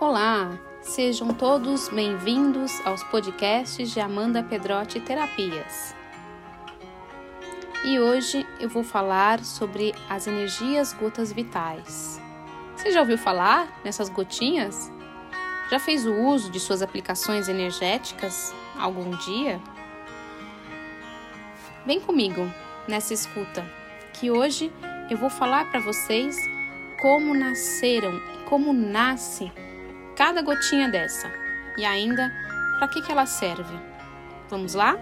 Olá, sejam todos bem-vindos aos podcasts de Amanda Pedrotti Terapias. E hoje eu vou falar sobre as energias gotas vitais. Você já ouviu falar nessas gotinhas? Já fez o uso de suas aplicações energéticas algum dia? Vem comigo nessa escuta, que hoje eu vou falar para vocês como nasceram e como nasce cada gotinha dessa e ainda para que, que ela serve. Vamos lá?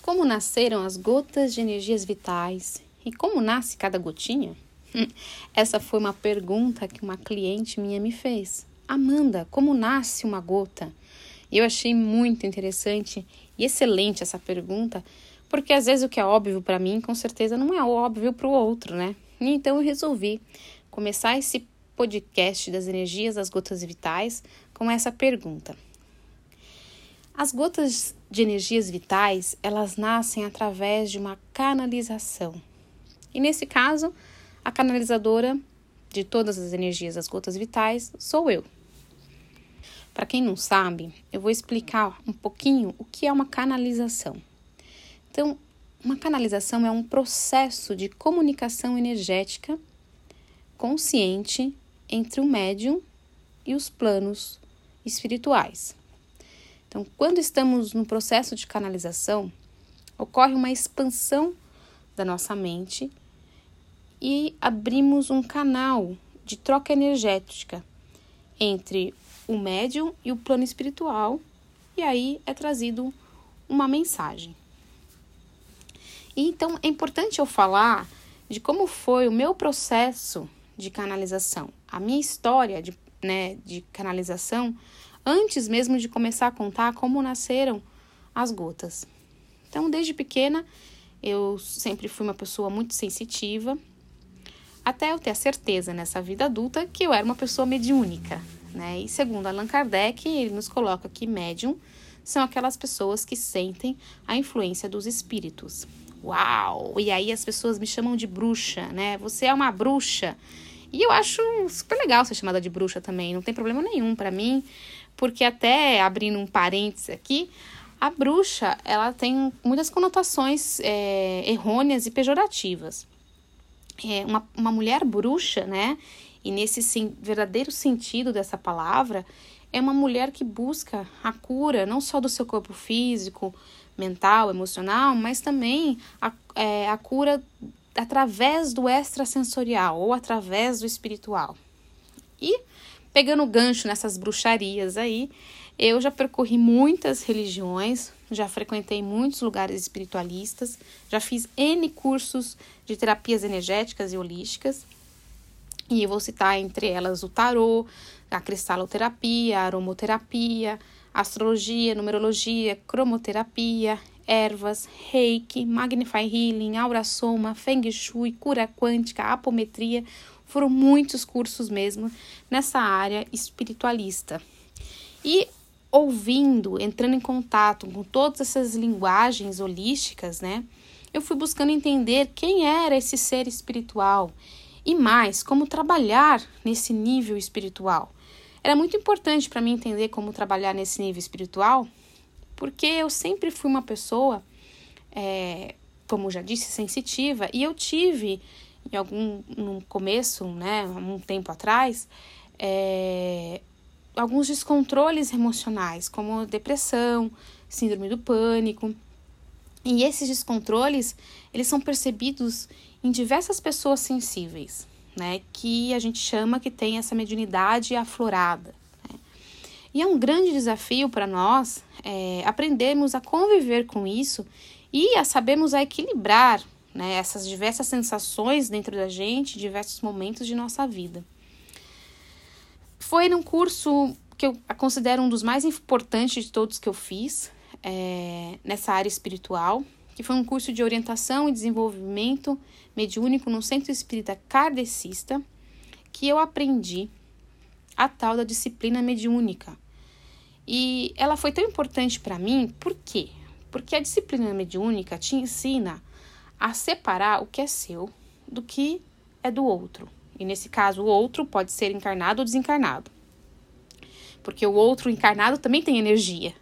Como nasceram as gotas de energias vitais e como nasce cada gotinha? Essa foi uma pergunta que uma cliente minha me fez. Amanda, como nasce uma gota? Eu achei muito interessante e excelente essa pergunta, porque às vezes o que é óbvio para mim, com certeza não é óbvio para o outro, né? Então eu resolvi começar esse podcast das energias das gotas vitais com essa pergunta. As gotas de energias vitais, elas nascem através de uma canalização. E nesse caso, a canalizadora de todas as energias das gotas vitais sou eu. Para quem não sabe, eu vou explicar um pouquinho o que é uma canalização. Então, uma canalização é um processo de comunicação energética consciente entre o médium e os planos espirituais. Então, quando estamos no processo de canalização, ocorre uma expansão da nossa mente e abrimos um canal de troca energética entre o médium e o plano espiritual, e aí é trazido uma mensagem. Então é importante eu falar de como foi o meu processo de canalização, a minha história de, né, de canalização, antes mesmo de começar a contar como nasceram as gotas. Então, desde pequena, eu sempre fui uma pessoa muito sensitiva, até eu ter a certeza nessa vida adulta que eu era uma pessoa mediúnica, né? E segundo Allan Kardec, ele nos coloca que médium são aquelas pessoas que sentem a influência dos espíritos. Uau! E aí as pessoas me chamam de bruxa, né? Você é uma bruxa. E eu acho super legal ser chamada de bruxa também, não tem problema nenhum para mim, porque até abrindo um parênteses aqui, a bruxa ela tem muitas conotações é, errôneas e pejorativas. É uma, uma mulher bruxa, né? E nesse sim, verdadeiro sentido dessa palavra, é uma mulher que busca a cura não só do seu corpo físico, mental, emocional, mas também a, é, a cura através do extrasensorial ou através do espiritual. E pegando gancho nessas bruxarias aí, eu já percorri muitas religiões, já frequentei muitos lugares espiritualistas, já fiz N cursos de terapias energéticas e holísticas e eu vou citar entre elas o tarô, a cristaloterapia, a aromoterapia, astrologia, numerologia, cromoterapia, ervas, reiki, magnify healing, aura soma, feng shui, cura quântica, apometria. Foram muitos cursos mesmo nessa área espiritualista. E ouvindo, entrando em contato com todas essas linguagens holísticas, né? Eu fui buscando entender quem era esse ser espiritual e mais, como trabalhar nesse nível espiritual. Era muito importante para mim entender como trabalhar nesse nível espiritual, porque eu sempre fui uma pessoa, é, como já disse, sensitiva, e eu tive, em algum no começo, né, um tempo atrás, é, alguns descontroles emocionais, como depressão, síndrome do pânico. E esses descontroles, eles são percebidos em diversas pessoas sensíveis, né, que a gente chama que tem essa mediunidade aflorada. Né? E é um grande desafio para nós é, aprendermos a conviver com isso e a sabermos a equilibrar né, essas diversas sensações dentro da gente, diversos momentos de nossa vida. Foi num curso que eu considero um dos mais importantes de todos que eu fiz, é, nessa área espiritual, que foi um curso de orientação e desenvolvimento mediúnico no Centro Espírita Kardecista, que eu aprendi a tal da disciplina mediúnica. E ela foi tão importante para mim, por quê? Porque a disciplina mediúnica te ensina a separar o que é seu do que é do outro. E nesse caso, o outro pode ser encarnado ou desencarnado. Porque o outro encarnado também tem energia.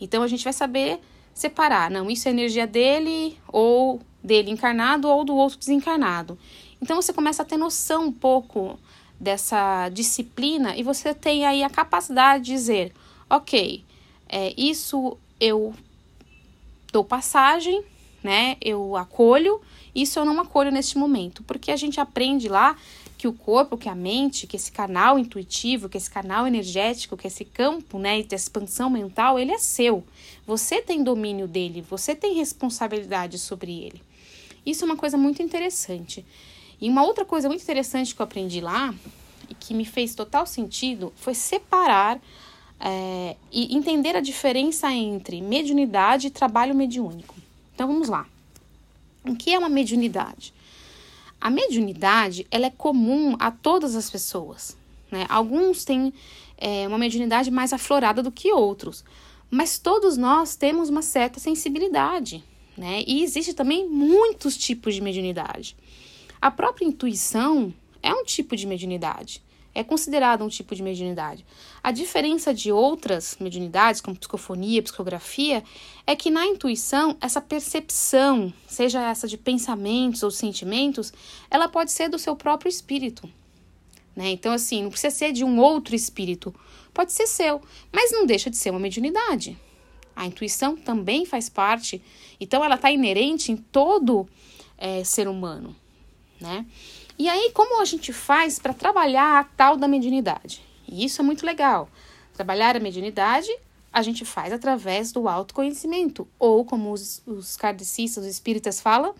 Então a gente vai saber separar, não, isso é energia dele ou dele encarnado ou do outro desencarnado. Então você começa a ter noção um pouco dessa disciplina e você tem aí a capacidade de dizer, ok, é, isso eu dou passagem, né? Eu acolho, isso eu não acolho neste momento, porque a gente aprende lá que o corpo, que a mente, que esse canal intuitivo, que esse canal energético, que esse campo, né, de expansão mental, ele é seu. Você tem domínio dele, você tem responsabilidade sobre ele. Isso é uma coisa muito interessante. E uma outra coisa muito interessante que eu aprendi lá e que me fez total sentido foi separar é, e entender a diferença entre mediunidade e trabalho mediúnico. Então vamos lá. O que é uma mediunidade? A mediunidade ela é comum a todas as pessoas. Né? Alguns têm é, uma mediunidade mais aflorada do que outros, mas todos nós temos uma certa sensibilidade. Né? E existe também muitos tipos de mediunidade. A própria intuição é um tipo de mediunidade é considerado um tipo de mediunidade. A diferença de outras mediunidades, como psicofonia, psicografia, é que na intuição, essa percepção, seja essa de pensamentos ou sentimentos, ela pode ser do seu próprio espírito. Né? Então, assim, não precisa ser de um outro espírito, pode ser seu, mas não deixa de ser uma mediunidade. A intuição também faz parte, então ela está inerente em todo é, ser humano, né? E aí, como a gente faz para trabalhar a tal da mediunidade? E isso é muito legal. Trabalhar a mediunidade a gente faz através do autoconhecimento, ou como os, os kardecistas, os espíritas falam,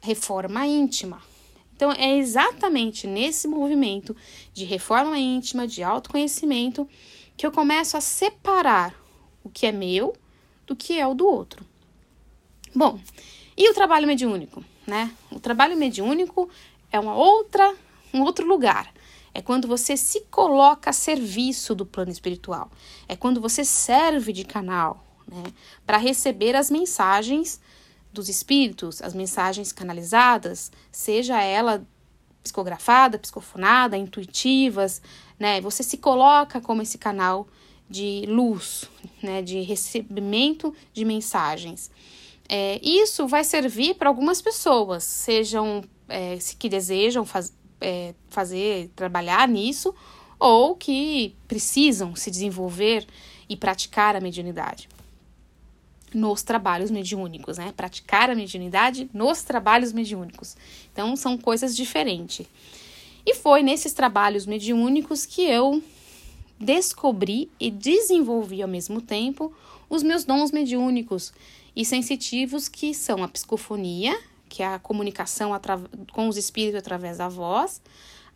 reforma íntima. Então, é exatamente nesse movimento de reforma íntima, de autoconhecimento, que eu começo a separar o que é meu do que é o do outro. Bom, e o trabalho mediúnico, né? O trabalho mediúnico é uma outra, um outro lugar. É quando você se coloca a serviço do plano espiritual. É quando você serve de canal, né, para receber as mensagens dos espíritos, as mensagens canalizadas, seja ela psicografada, psicofonada, intuitivas, né? Você se coloca como esse canal de luz, né, de recebimento de mensagens. É, isso vai servir para algumas pessoas, sejam é, que desejam faz, é, fazer, trabalhar nisso, ou que precisam se desenvolver e praticar a mediunidade nos trabalhos mediúnicos, né? Praticar a mediunidade nos trabalhos mediúnicos. Então, são coisas diferentes. E foi nesses trabalhos mediúnicos que eu descobri e desenvolvi ao mesmo tempo os meus dons mediúnicos e sensitivos, que são a psicofonia, que é a comunicação com os espíritos através da voz,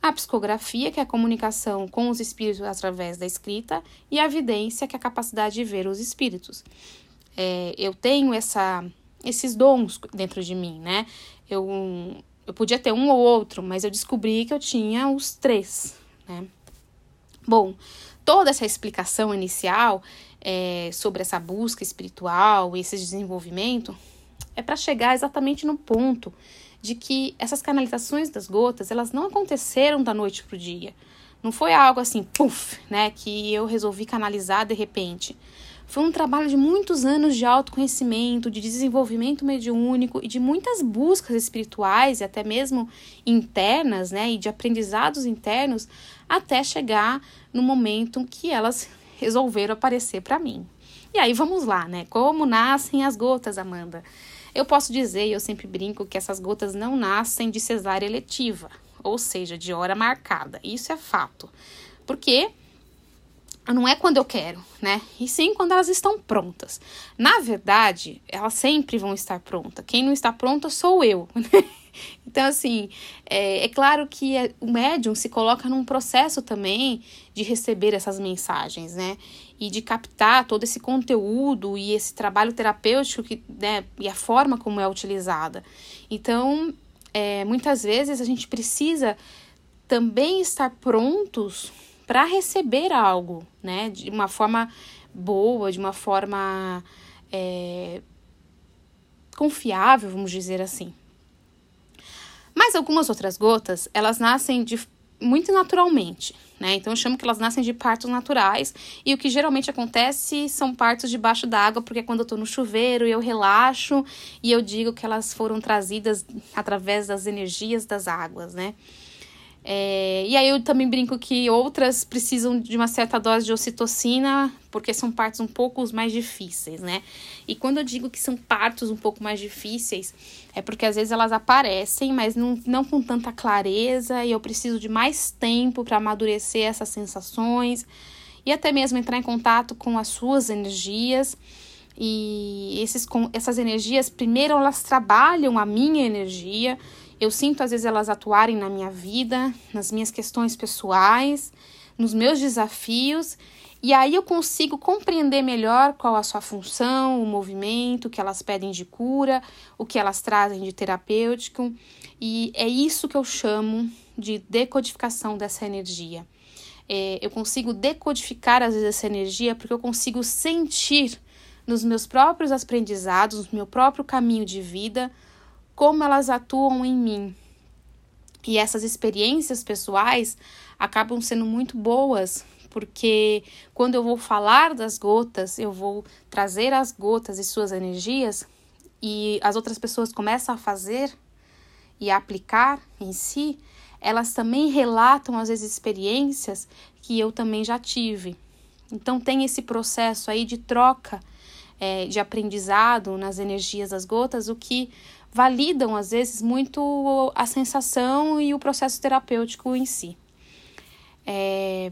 a psicografia, que é a comunicação com os espíritos através da escrita, e a vidência, que é a capacidade de ver os espíritos. É, eu tenho essa, esses dons dentro de mim, né? Eu, eu podia ter um ou outro, mas eu descobri que eu tinha os três, né? Bom, toda essa explicação inicial é, sobre essa busca espiritual, esse desenvolvimento, é para chegar exatamente no ponto de que essas canalizações das gotas, elas não aconteceram da noite para o dia. Não foi algo assim, puf, né, que eu resolvi canalizar de repente. Foi um trabalho de muitos anos de autoconhecimento, de desenvolvimento mediúnico e de muitas buscas espirituais e até mesmo internas, né, e de aprendizados internos, até chegar no momento que elas resolveram aparecer para mim. E aí vamos lá, né? Como nascem as gotas, Amanda? Eu posso dizer, e eu sempre brinco, que essas gotas não nascem de cesárea eletiva, ou seja, de hora marcada. Isso é fato. Porque não é quando eu quero, né? E sim quando elas estão prontas. Na verdade, elas sempre vão estar prontas. Quem não está pronta sou eu. Né? Então, assim, é, é claro que é, o médium se coloca num processo também de receber essas mensagens, né? E de captar todo esse conteúdo e esse trabalho terapêutico que, né, e a forma como é utilizada. Então, é, muitas vezes a gente precisa também estar prontos para receber algo, né? De uma forma boa, de uma forma é, confiável, vamos dizer assim. Mas Mas algumas outras gotas, elas nascem de, muito naturalmente, né? Então eu chamo que elas nascem de partos naturais e o que geralmente acontece são partos debaixo d'água, porque é quando eu tô no chuveiro eu relaxo e eu digo que elas foram trazidas através das energias das águas, né? É, e aí eu também brinco que outras precisam de uma certa dose de ocitocina, porque são partos um pouco mais difíceis, né? E quando eu digo que são partos um pouco mais difíceis, é porque às vezes elas aparecem, mas não, não com tanta clareza, e eu preciso de mais tempo para amadurecer essas sensações e até mesmo entrar em contato com as suas energias. E esses, com, essas energias, primeiro elas trabalham a minha energia eu sinto às vezes elas atuarem na minha vida, nas minhas questões pessoais, nos meus desafios, e aí eu consigo compreender melhor qual a sua função, o movimento, o que elas pedem de cura, o que elas trazem de terapêutico, e é isso que eu chamo de decodificação dessa energia. É, eu consigo decodificar às vezes essa energia porque eu consigo sentir nos meus próprios aprendizados, no meu próprio caminho de vida, como elas atuam em mim. E essas experiências pessoais acabam sendo muito boas, porque quando eu vou falar das gotas, eu vou trazer as gotas e suas energias, e as outras pessoas começam a fazer e a aplicar em si, elas também relatam às vezes experiências que eu também já tive. Então tem esse processo aí de troca é, de aprendizado nas energias das gotas, o que validam às vezes muito a sensação e o processo terapêutico em si. É,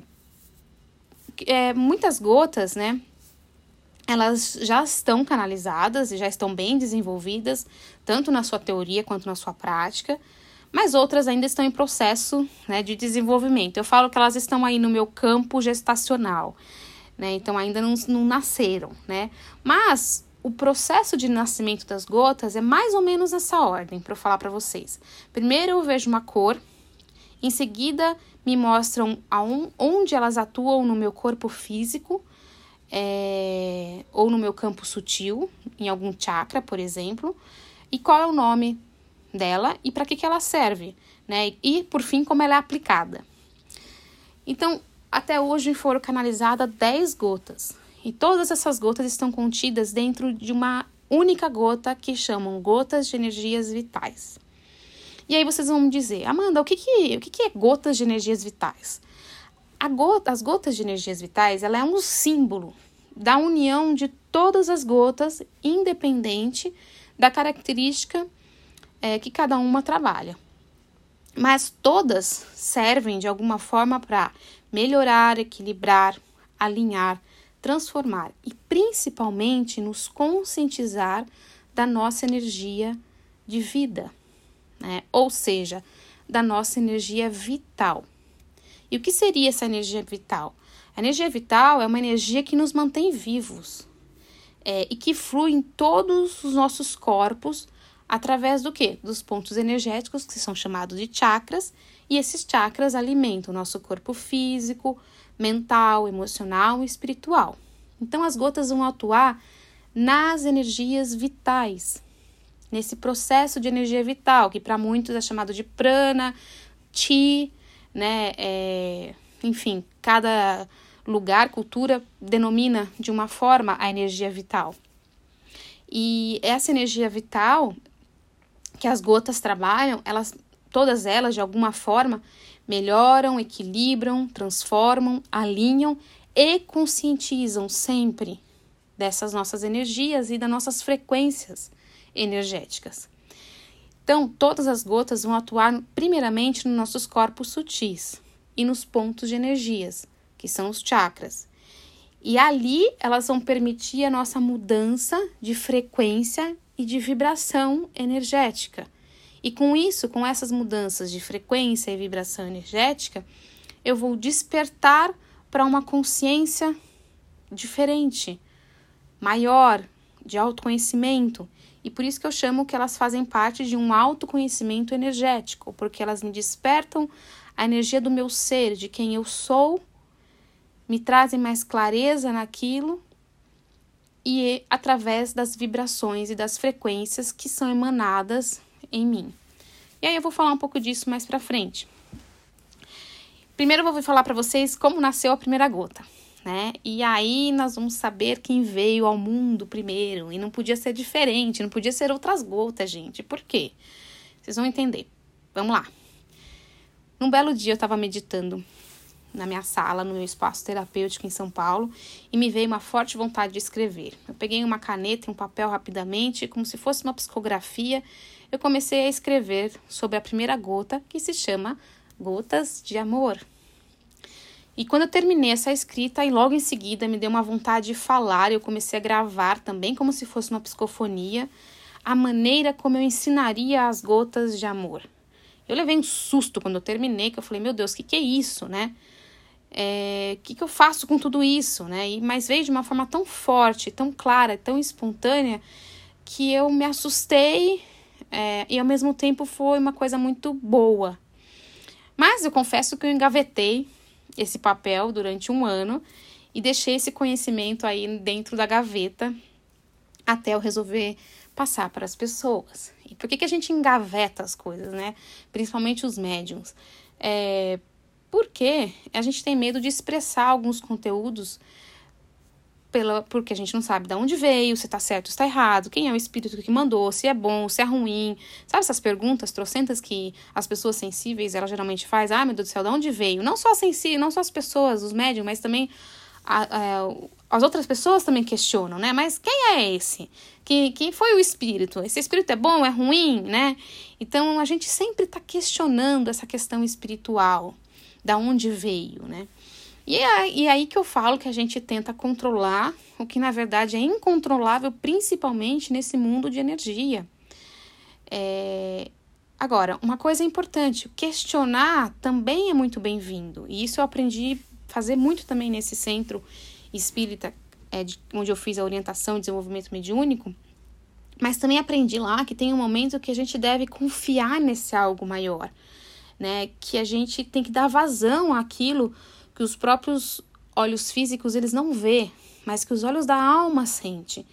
é, muitas gotas, né? Elas já estão canalizadas e já estão bem desenvolvidas, tanto na sua teoria quanto na sua prática, mas outras ainda estão em processo né, de desenvolvimento. Eu falo que elas estão aí no meu campo gestacional, né? Então ainda não, não nasceram, né? Mas o processo de nascimento das gotas é mais ou menos essa ordem, para eu falar para vocês. Primeiro eu vejo uma cor, em seguida me mostram onde elas atuam no meu corpo físico, é, ou no meu campo sutil, em algum chakra, por exemplo, e qual é o nome dela e para que, que ela serve, né? E por fim, como ela é aplicada. Então, até hoje foram canalizadas 10 gotas. E todas essas gotas estão contidas dentro de uma única gota que chamam gotas de energias vitais. E aí vocês vão me dizer, Amanda, o que, que, o que, que é gotas de energias vitais? Gota, as gotas de energias vitais ela é um símbolo da união de todas as gotas, independente da característica é, que cada uma trabalha. Mas todas servem de alguma forma para melhorar, equilibrar, alinhar, transformar e principalmente nos conscientizar da nossa energia de vida, né? ou seja, da nossa energia vital. E o que seria essa energia vital? A energia vital é uma energia que nos mantém vivos é, e que flui em todos os nossos corpos através do que? Dos pontos energéticos que são chamados de chakras, e esses chakras alimentam o nosso corpo físico, mental, emocional e espiritual. Então, as gotas vão atuar nas energias vitais, nesse processo de energia vital, que para muitos é chamado de prana, chi, né? É, enfim, cada lugar, cultura denomina de uma forma a energia vital. E essa energia vital que as gotas trabalham, elas todas elas de alguma forma melhoram, equilibram, transformam, alinham e conscientizam sempre dessas nossas energias e das nossas frequências energéticas. Então, todas as gotas vão atuar primeiramente nos nossos corpos sutis e nos pontos de energias, que são os chakras. E ali elas vão permitir a nossa mudança de frequência e de vibração energética e com isso, com essas mudanças de frequência e vibração energética, eu vou despertar para uma consciência diferente, maior, de autoconhecimento. E por isso que eu chamo que elas fazem parte de um autoconhecimento energético, porque elas me despertam a energia do meu ser, de quem eu sou, me trazem mais clareza naquilo e através das vibrações e das frequências que são emanadas em mim. E aí eu vou falar um pouco disso mais pra frente. Primeiro eu vou falar para vocês como nasceu a primeira gota, né? E aí nós vamos saber quem veio ao mundo primeiro. E não podia ser diferente, não podia ser outras gotas, gente. Por quê? Vocês vão entender. Vamos lá. Num belo dia eu estava meditando na minha sala, no meu espaço terapêutico em São Paulo, e me veio uma forte vontade de escrever. Eu peguei uma caneta e um papel rapidamente, como se fosse uma psicografia, eu comecei a escrever sobre a primeira gota, que se chama Gotas de Amor. E quando eu terminei essa escrita, e logo em seguida me deu uma vontade de falar, eu comecei a gravar também como se fosse uma psicofonia, a maneira como eu ensinaria as gotas de amor. Eu levei um susto quando eu terminei, que eu falei, meu Deus, o que, que é isso, né? é, que, que eu faço com tudo isso, né? E, mas veio de uma forma tão forte, tão clara, tão espontânea, que eu me assustei é, e ao mesmo tempo foi uma coisa muito boa. Mas eu confesso que eu engavetei esse papel durante um ano e deixei esse conhecimento aí dentro da gaveta até eu resolver passar para as pessoas. E por que, que a gente engaveta as coisas, né? Principalmente os médiums. É, porque a gente tem medo de expressar alguns conteúdos pela, porque a gente não sabe de onde veio, se está certo ou está errado, quem é o espírito que mandou, se é bom, se é ruim. Sabe essas perguntas trocentas que as pessoas sensíveis, ela geralmente faz? Ah, meu Deus do céu, de onde veio? Não só sensíveis, não só as pessoas, os médiums, mas também a, a, as outras pessoas também questionam, né? Mas quem é esse? Quem, quem foi o espírito? Esse espírito é bom, é ruim, né? Então a gente sempre está questionando essa questão espiritual da onde veio, né? E é, aí que eu falo que a gente tenta controlar o que na verdade é incontrolável, principalmente nesse mundo de energia. É... Agora, uma coisa importante: questionar também é muito bem-vindo. E isso eu aprendi a fazer muito também nesse centro espírita, é, de, onde eu fiz a orientação e desenvolvimento mediúnico. Mas também aprendi lá que tem um momento que a gente deve confiar nesse algo maior né? Que a gente tem que dar vazão àquilo que os próprios olhos físicos eles não vê, mas que os olhos da alma sente.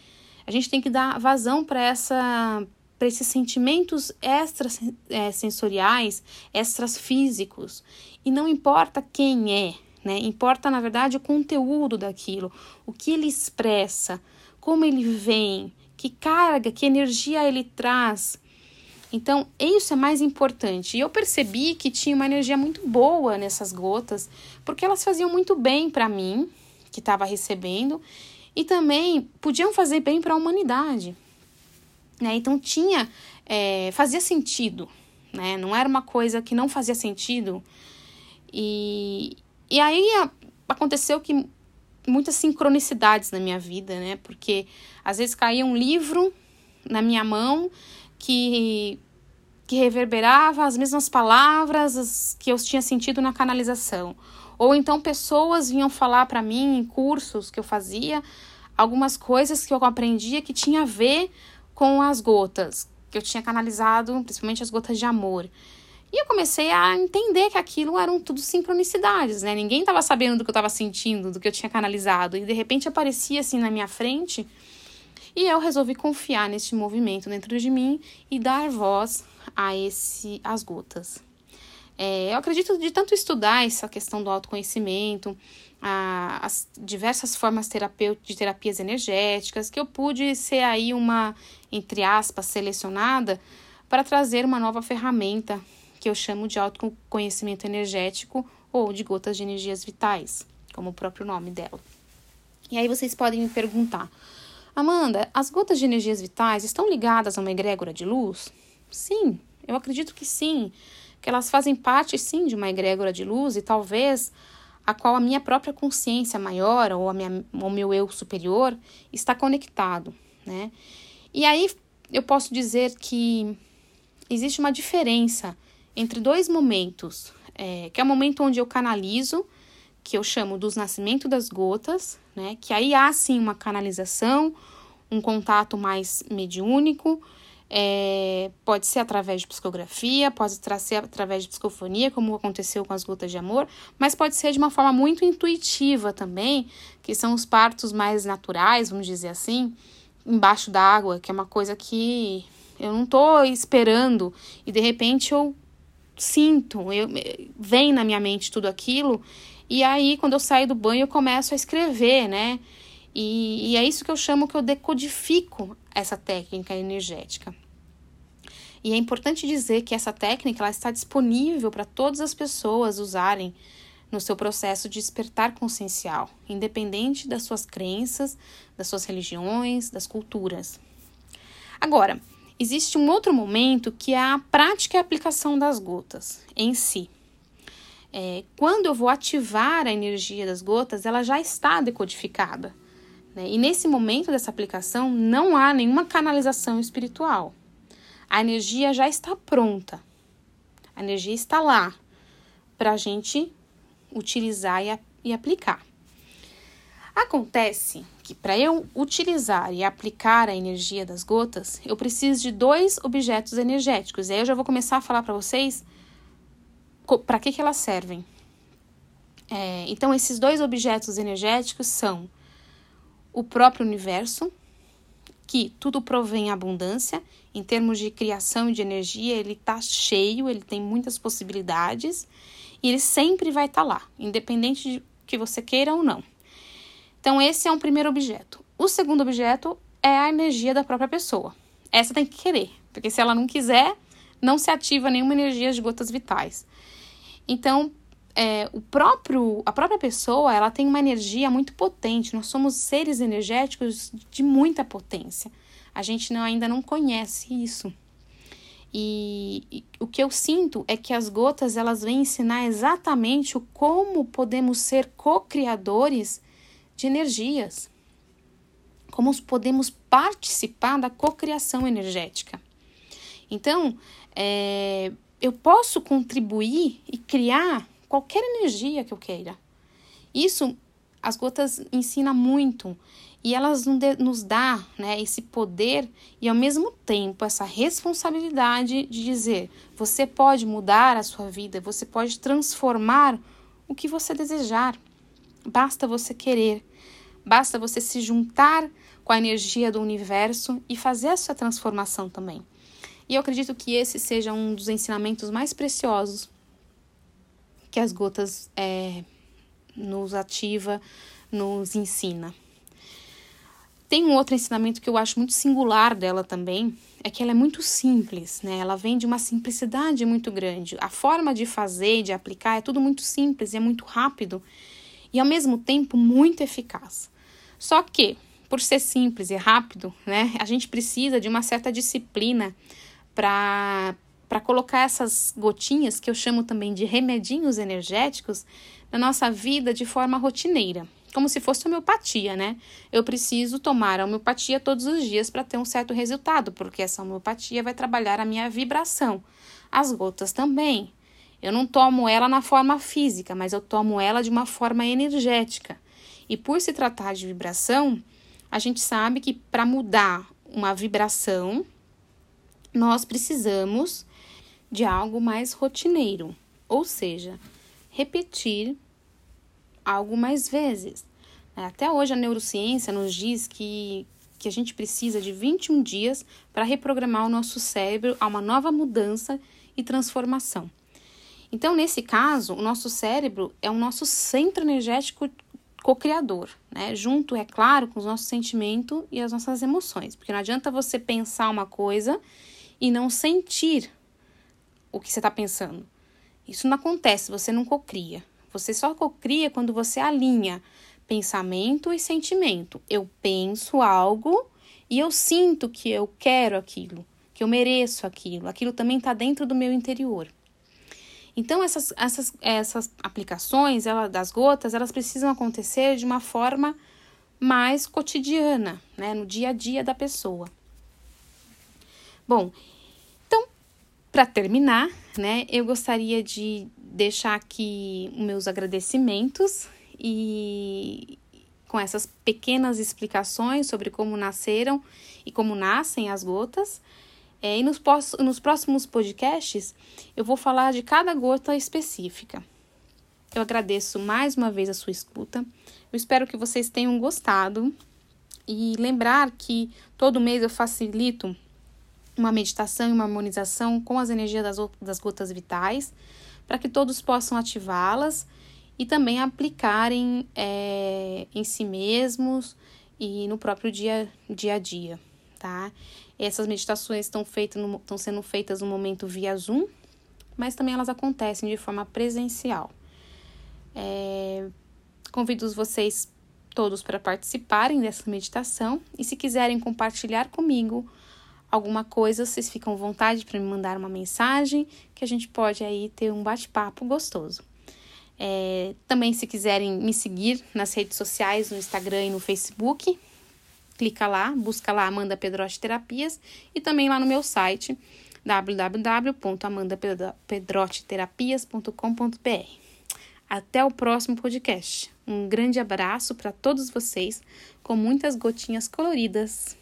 A gente tem que dar vazão para essa para esses sentimentos extrasensoriais, é, extras físicos. E não importa quem é, né? Importa, na verdade, o conteúdo daquilo, o que ele expressa, como ele vem, que carga, que energia ele traz. Então, isso é mais importante. E eu percebi que tinha uma energia muito boa nessas gotas, porque elas faziam muito bem para mim, que estava recebendo, e também podiam fazer bem para a humanidade. Né? Então, tinha, é, fazia sentido, né? Não era uma coisa que não fazia sentido. E, e aí aconteceu que muitas sincronicidades na minha vida, né? Porque às vezes caía um livro na minha mão que, que reverberava as mesmas palavras que eu tinha sentido na canalização. Ou então pessoas vinham falar para mim em cursos que eu fazia algumas coisas que eu aprendia que tinha a ver com as gotas, que eu tinha canalizado, principalmente as gotas de amor. E eu comecei a entender que aquilo eram tudo sincronicidades, né? Ninguém estava sabendo do que eu estava sentindo, do que eu tinha canalizado. E de repente aparecia assim na minha frente e eu resolvi confiar neste movimento dentro de mim e dar voz a esse as gotas. É, eu acredito de tanto estudar essa questão do autoconhecimento, a, as diversas formas de terapias energéticas, que eu pude ser aí uma, entre aspas, selecionada para trazer uma nova ferramenta que eu chamo de autoconhecimento energético ou de gotas de energias vitais, como o próprio nome dela. E aí vocês podem me perguntar, Amanda, as gotas de energias vitais estão ligadas a uma egrégora de luz? Sim, eu acredito que sim, que elas fazem parte sim de uma egrégora de luz e talvez a qual a minha própria consciência maior ou o meu eu superior está conectado, né? E aí eu posso dizer que existe uma diferença entre dois momentos, é, que é o momento onde eu canalizo, que eu chamo dos nascimentos das gotas, né? Que aí há sim uma canalização, um contato mais mediúnico, é, pode ser através de psicografia, pode ser através de psicofonia, como aconteceu com as gotas de amor, mas pode ser de uma forma muito intuitiva também, que são os partos mais naturais, vamos dizer assim, embaixo d'água, que é uma coisa que Eu não tô esperando e de repente eu sinto, eu, vem na minha mente tudo aquilo. E aí, quando eu saio do banho, eu começo a escrever, né? E, e é isso que eu chamo que eu decodifico essa técnica energética. E é importante dizer que essa técnica ela está disponível para todas as pessoas usarem no seu processo de despertar consciencial, independente das suas crenças, das suas religiões, das culturas. Agora, existe um outro momento que é a prática e aplicação das gotas em si. É, quando eu vou ativar a energia das gotas, ela já está decodificada. Né? E nesse momento dessa aplicação, não há nenhuma canalização espiritual. A energia já está pronta. A energia está lá para a gente utilizar e, e aplicar. Acontece que para eu utilizar e aplicar a energia das gotas, eu preciso de dois objetos energéticos. E aí eu já vou começar a falar para vocês para que, que elas servem. É, então, esses dois objetos energéticos são o próprio universo, que tudo provém abundância, em termos de criação de energia, ele está cheio, ele tem muitas possibilidades e ele sempre vai estar tá lá, independente de que você queira ou não. Então, esse é um primeiro objeto. O segundo objeto é a energia da própria pessoa. Essa tem que querer, porque se ela não quiser, não se ativa nenhuma energia de gotas vitais. Então, é, o próprio, a própria pessoa, ela tem uma energia muito potente. Nós somos seres energéticos de muita potência. A gente não, ainda não conhece isso. E, e, o que eu sinto é que as gotas elas vêm ensinar exatamente o como podemos ser co-criadores de energias. Como podemos participar da cocriação energética. Então, é, eu posso contribuir e criar qualquer energia que eu queira. Isso as gotas ensinam muito e elas nos dá né, esse poder e ao mesmo tempo essa responsabilidade de dizer você pode mudar a sua vida, você pode transformar o que você desejar. Basta você querer, basta você se juntar com a energia do universo e fazer a sua transformação também. E eu acredito que esse seja um dos ensinamentos mais preciosos que as gotas é, nos ativa, nos ensina. Tem um outro ensinamento que eu acho muito singular dela também, é que ela é muito simples, né? Ela vem de uma simplicidade muito grande. A forma de fazer, de aplicar, é tudo muito simples, é muito rápido e ao mesmo tempo muito eficaz. Só que, por ser simples e rápido, né, a gente precisa de uma certa disciplina para para colocar essas gotinhas, que eu chamo também de remedinhos energéticos, na nossa vida de forma rotineira, como se fosse homeopatia, né? Eu preciso tomar a homeopatia todos os dias para ter um certo resultado, porque essa homeopatia vai trabalhar a minha vibração. As gotas também. Eu não tomo ela na forma física, mas eu tomo ela de uma forma energética. E por se tratar de vibração, a gente sabe que para mudar uma vibração, nós precisamos de algo mais rotineiro, ou seja, repetir algo mais vezes. É, até hoje a neurociência nos diz que, que a gente precisa de 21 dias para reprogramar o nosso cérebro a uma nova mudança e transformação. Então, nesse caso, o nosso cérebro é o nosso centro energético co-criador, né? Junto, é claro, com os nossos sentimentos e as nossas emoções. Porque não adianta você pensar uma coisa e não sentir o que você está pensando. Isso não acontece, você não cocria. Você só cocria quando você alinha pensamento e sentimento. Eu penso algo e eu sinto que eu quero aquilo, que eu mereço aquilo. Aquilo também está dentro do meu interior. Então, essas, essas, essas aplicações ela, das gotas, elas precisam acontecer de uma forma mais cotidiana, né, no dia a dia da pessoa. Bom, para terminar, né, eu gostaria de deixar aqui meus agradecimentos e com essas pequenas explicações sobre como nasceram e como nascem as gotas. É, e nos, nos próximos podcasts eu vou falar de cada gota específica. Eu agradeço mais uma vez a sua escuta. Eu espero que vocês tenham gostado e lembrar que todo mês eu facilito uma meditação e uma harmonização com as energias das, das gotas vitais, para que todos possam ativá-las e também aplicarem é, em si mesmos e no próprio dia, dia a dia, tá? Essas meditações estão, feitas estão sendo feitas no momento via Zoom, mas também elas acontecem de forma presencial. É, convido vocês todos para participarem dessa meditação e se quiserem compartilhar comigo alguma coisa, vocês ficam à vontade para me mandar uma mensagem que a gente pode aí ter um bate-papo gostoso. É, também, se quiserem me seguir nas redes sociais, no Instagram e no Facebook, clica lá, busca lá Amanda Pedroche Terapias e também lá no meu site www.amandapedroteterapias.com.br. Até o próximo podcast. Um grande abraço para todos vocês, com muitas gotinhas coloridas.